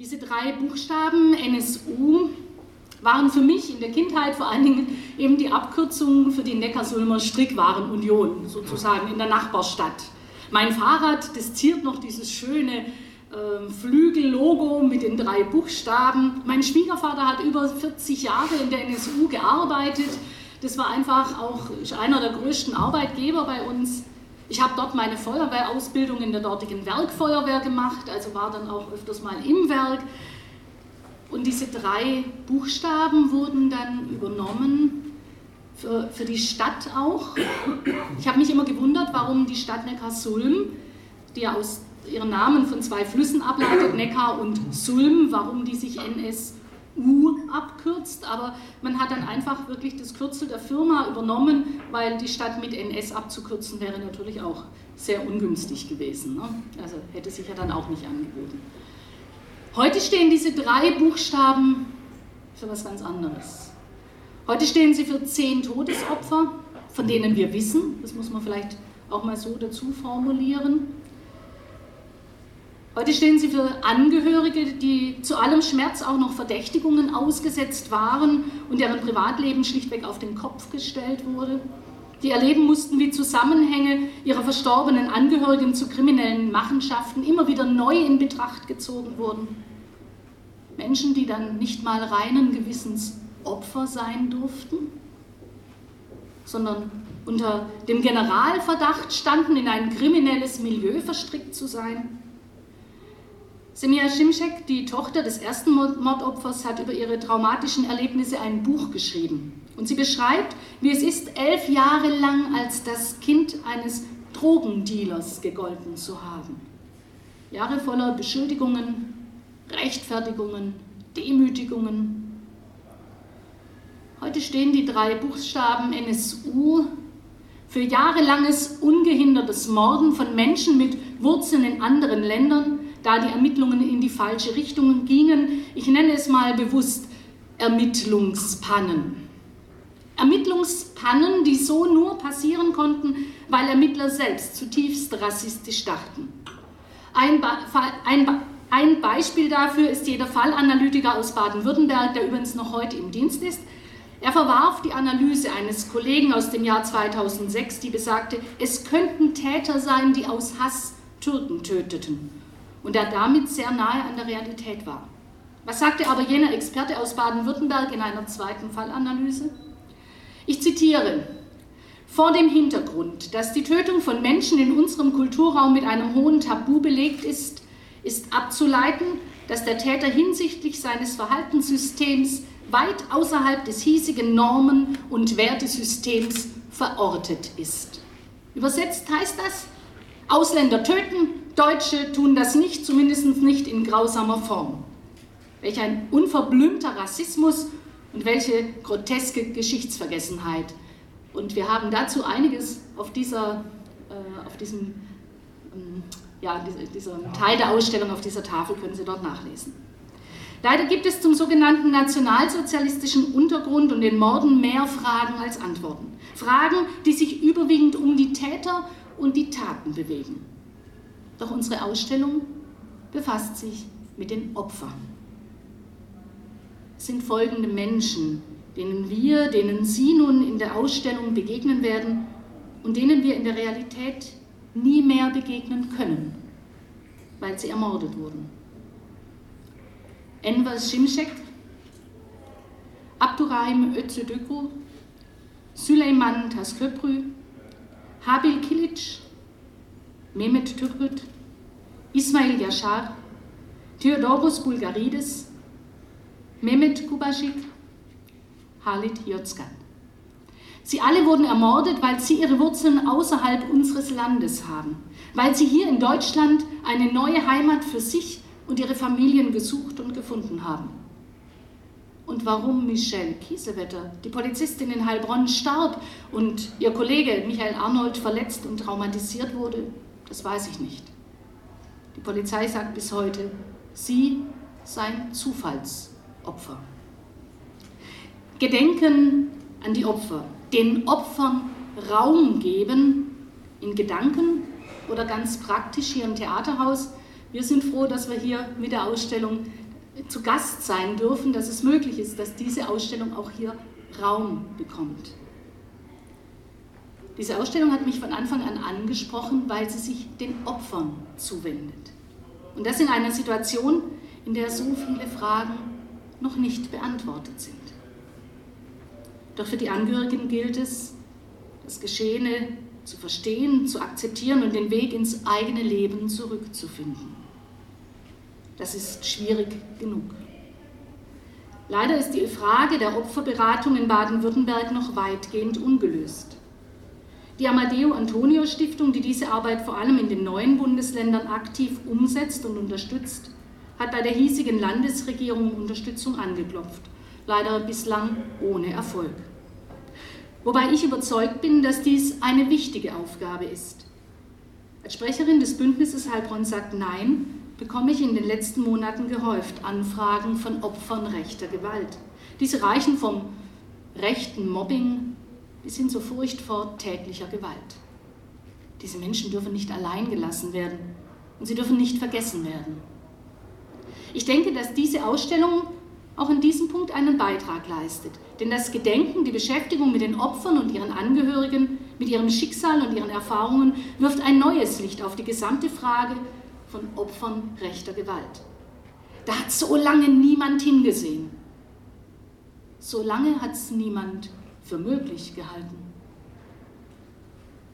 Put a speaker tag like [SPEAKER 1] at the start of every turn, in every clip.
[SPEAKER 1] Diese drei Buchstaben NSU waren für mich in der Kindheit vor allen Dingen eben die Abkürzung für die Neckarsulmer Strickwarenunion, sozusagen in der Nachbarstadt. Mein Fahrrad, das ziert noch dieses schöne äh, Flügellogo mit den drei Buchstaben. Mein Schwiegervater hat über 40 Jahre in der NSU gearbeitet. Das war einfach auch einer der größten Arbeitgeber bei uns. Ich habe dort meine Feuerwehrausbildung in der dortigen Werkfeuerwehr gemacht, also war dann auch öfters mal im Werk. Und diese drei Buchstaben wurden dann übernommen für, für die Stadt auch. Ich habe mich immer gewundert, warum die Stadt Neckarsulm, die ja aus ihren Namen von zwei Flüssen ableitet, Neckar und Sulm, warum die sich NS U abkürzt, aber man hat dann einfach wirklich das Kürzel der Firma übernommen, weil die Stadt mit NS abzukürzen wäre natürlich auch sehr ungünstig gewesen. Ne? Also hätte sich ja dann auch nicht angeboten. Heute stehen diese drei Buchstaben für was ganz anderes. Heute stehen sie für zehn Todesopfer, von denen wir wissen, das muss man vielleicht auch mal so dazu formulieren, Heute stehen sie für Angehörige, die zu allem Schmerz auch noch Verdächtigungen ausgesetzt waren und deren Privatleben schlichtweg auf den Kopf gestellt wurde. Die erleben mussten, wie Zusammenhänge ihrer verstorbenen Angehörigen zu kriminellen Machenschaften immer wieder neu in Betracht gezogen wurden. Menschen, die dann nicht mal reinen Gewissens Opfer sein durften, sondern unter dem Generalverdacht standen, in ein kriminelles Milieu verstrickt zu sein. Semia Schimschek, die Tochter des ersten Mordopfers, hat über ihre traumatischen Erlebnisse ein Buch geschrieben. Und sie beschreibt, wie es ist, elf Jahre lang als das Kind eines Drogendealers gegolten zu haben. Jahre voller Beschuldigungen, Rechtfertigungen, Demütigungen. Heute stehen die drei Buchstaben NSU für jahrelanges ungehindertes Morden von Menschen mit Wurzeln in anderen Ländern da die Ermittlungen in die falsche Richtung gingen. Ich nenne es mal bewusst Ermittlungspannen. Ermittlungspannen, die so nur passieren konnten, weil Ermittler selbst zutiefst rassistisch dachten. Ein, Be ein, Be ein Beispiel dafür ist jeder Fallanalytiker aus Baden-Württemberg, der übrigens noch heute im Dienst ist. Er verwarf die Analyse eines Kollegen aus dem Jahr 2006, die besagte, es könnten Täter sein, die aus Hass Türken töteten und der damit sehr nahe an der Realität war. Was sagte aber jener Experte aus Baden-Württemberg in einer zweiten Fallanalyse? Ich zitiere, vor dem Hintergrund, dass die Tötung von Menschen in unserem Kulturraum mit einem hohen Tabu belegt ist, ist abzuleiten, dass der Täter hinsichtlich seines Verhaltenssystems weit außerhalb des hiesigen Normen- und Wertesystems verortet ist. Übersetzt heißt das, Ausländer töten, Deutsche tun das nicht, zumindest nicht in grausamer Form. Welch ein unverblümter Rassismus und welche groteske Geschichtsvergessenheit. Und wir haben dazu einiges auf, dieser, äh, auf diesem ähm, ja, dieser Teil der Ausstellung auf dieser Tafel können Sie dort nachlesen. Leider gibt es zum sogenannten nationalsozialistischen Untergrund und den Morden mehr Fragen als Antworten. Fragen, die sich überwiegend um die Täter und die Taten bewegen. Doch unsere Ausstellung befasst sich mit den Opfern. Es sind folgende Menschen, denen wir, denen Sie nun in der Ausstellung begegnen werden und denen wir in der Realität nie mehr begegnen können, weil sie ermordet wurden. Enver Şimşek, Abdurrahim Öztürk, Süleyman Tasköprü, Habil Kilic, Mehmet Türkut, Ismail Yashar, Theodoros Bulgarides, Mehmet Kubashik, Halit Yozgat. Sie alle wurden ermordet, weil sie ihre Wurzeln außerhalb unseres Landes haben, weil sie hier in Deutschland eine neue Heimat für sich und ihre Familien gesucht und gefunden haben. Und warum Michelle Kiesewetter, die Polizistin in Heilbronn, starb und ihr Kollege Michael Arnold verletzt und traumatisiert wurde, das weiß ich nicht. Die Polizei sagt bis heute, sie seien Zufallsopfer. Gedenken an die Opfer, den Opfern Raum geben, in Gedanken oder ganz praktisch hier im Theaterhaus. Wir sind froh, dass wir hier mit der Ausstellung zu Gast sein dürfen, dass es möglich ist, dass diese Ausstellung auch hier Raum bekommt. Diese Ausstellung hat mich von Anfang an angesprochen, weil sie sich den Opfern zuwendet. Und das in einer Situation, in der so viele Fragen noch nicht beantwortet sind. Doch für die Angehörigen gilt es, das Geschehene zu verstehen, zu akzeptieren und den Weg ins eigene Leben zurückzufinden. Das ist schwierig genug. Leider ist die Frage der Opferberatung in Baden-Württemberg noch weitgehend ungelöst. Die Amadeo Antonio Stiftung, die diese Arbeit vor allem in den neuen Bundesländern aktiv umsetzt und unterstützt, hat bei der hiesigen Landesregierung Unterstützung angeklopft, leider bislang ohne Erfolg. Wobei ich überzeugt bin, dass dies eine wichtige Aufgabe ist. Als Sprecherin des Bündnisses Heilbronn sagt Nein, bekomme ich in den letzten Monaten gehäuft Anfragen von Opfern rechter Gewalt. Diese reichen vom rechten Mobbing bis hin zur Furcht vor täglicher Gewalt. Diese Menschen dürfen nicht allein gelassen werden und sie dürfen nicht vergessen werden. Ich denke, dass diese Ausstellung auch in diesem Punkt einen Beitrag leistet. Denn das Gedenken, die Beschäftigung mit den Opfern und ihren Angehörigen, mit ihrem Schicksal und ihren Erfahrungen wirft ein neues Licht auf die gesamte Frage von Opfern rechter Gewalt. Da hat so lange niemand hingesehen. So lange hat es niemand für möglich gehalten.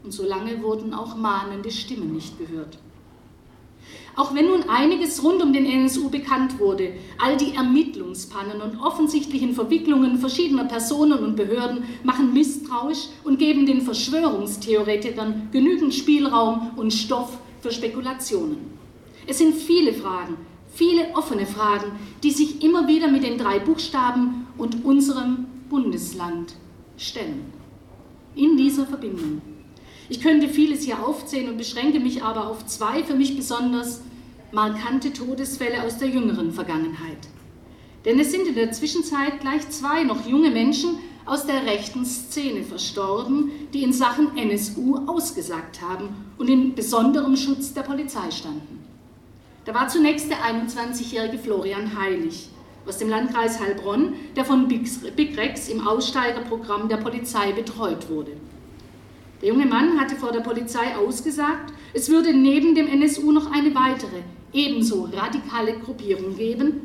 [SPEAKER 1] Und so lange wurden auch mahnende Stimmen nicht gehört. Auch wenn nun einiges rund um den NSU bekannt wurde, all die Ermittlungspannen und offensichtlichen Verwicklungen verschiedener Personen und Behörden machen misstrauisch und geben den Verschwörungstheoretikern genügend Spielraum und Stoff für Spekulationen. Es sind viele Fragen, viele offene Fragen, die sich immer wieder mit den drei Buchstaben und unserem Bundesland stellen. In dieser Verbindung. Ich könnte vieles hier aufzählen und beschränke mich aber auf zwei für mich besonders markante Todesfälle aus der jüngeren Vergangenheit. Denn es sind in der Zwischenzeit gleich zwei noch junge Menschen aus der rechten Szene verstorben, die in Sachen NSU ausgesagt haben und in besonderem Schutz der Polizei standen. Da war zunächst der 21-jährige Florian Heilig aus dem Landkreis Heilbronn, der von Big Rex im Aussteigerprogramm der Polizei betreut wurde. Der junge Mann hatte vor der Polizei ausgesagt, es würde neben dem NSU noch eine weitere, ebenso radikale Gruppierung geben,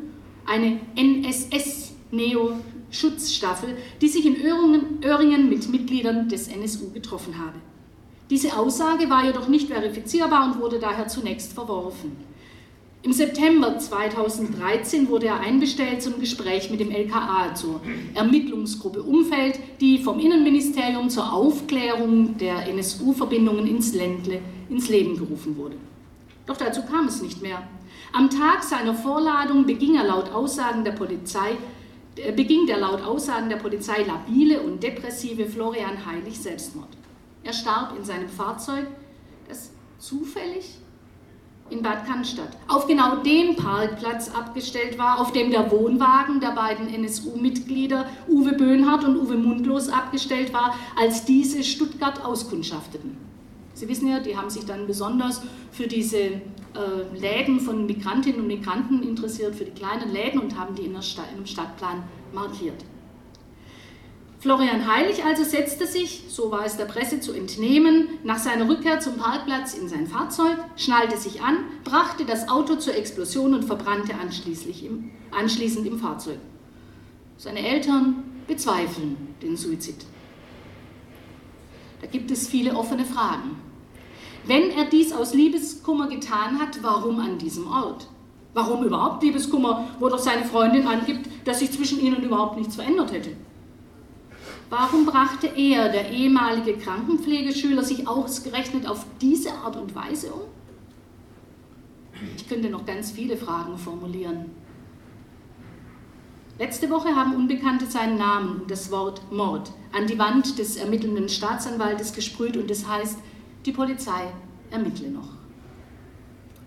[SPEAKER 1] eine NSS-Neo-Schutzstaffel, die sich in Öhringen mit Mitgliedern des NSU getroffen habe. Diese Aussage war jedoch nicht verifizierbar und wurde daher zunächst verworfen. Im September 2013 wurde er einbestellt zum Gespräch mit dem LKA zur Ermittlungsgruppe Umfeld, die vom Innenministerium zur Aufklärung der NSU-Verbindungen ins Ländle ins Leben gerufen wurde. Doch dazu kam es nicht mehr. Am Tag seiner Vorladung beging er laut Aussagen der Polizei äh, beging der laut Aussagen der Polizei labile und depressive Florian Heilig Selbstmord. Er starb in seinem Fahrzeug, das zufällig in Bad Cannstatt auf genau dem Parkplatz abgestellt war, auf dem der Wohnwagen der beiden NSU-Mitglieder Uwe Böhnhardt und Uwe Mundlos abgestellt war, als diese Stuttgart auskundschafteten. Sie wissen ja, die haben sich dann besonders für diese äh, Läden von Migrantinnen und Migranten interessiert, für die kleinen Läden und haben die in, in einem Stadtplan markiert. Florian Heilig also setzte sich, so war es der Presse zu entnehmen, nach seiner Rückkehr zum Parkplatz in sein Fahrzeug, schnallte sich an, brachte das Auto zur Explosion und verbrannte im, anschließend im Fahrzeug. Seine Eltern bezweifeln den Suizid. Da gibt es viele offene Fragen. Wenn er dies aus Liebeskummer getan hat, warum an diesem Ort? Warum überhaupt Liebeskummer, wo doch seine Freundin angibt, dass sich zwischen ihnen überhaupt nichts verändert hätte? Warum brachte er, der ehemalige Krankenpflegeschüler, sich ausgerechnet auf diese Art und Weise um? Ich könnte noch ganz viele Fragen formulieren. Letzte Woche haben Unbekannte seinen Namen und das Wort Mord an die Wand des ermittelnden Staatsanwaltes gesprüht und es heißt, die Polizei ermittle noch.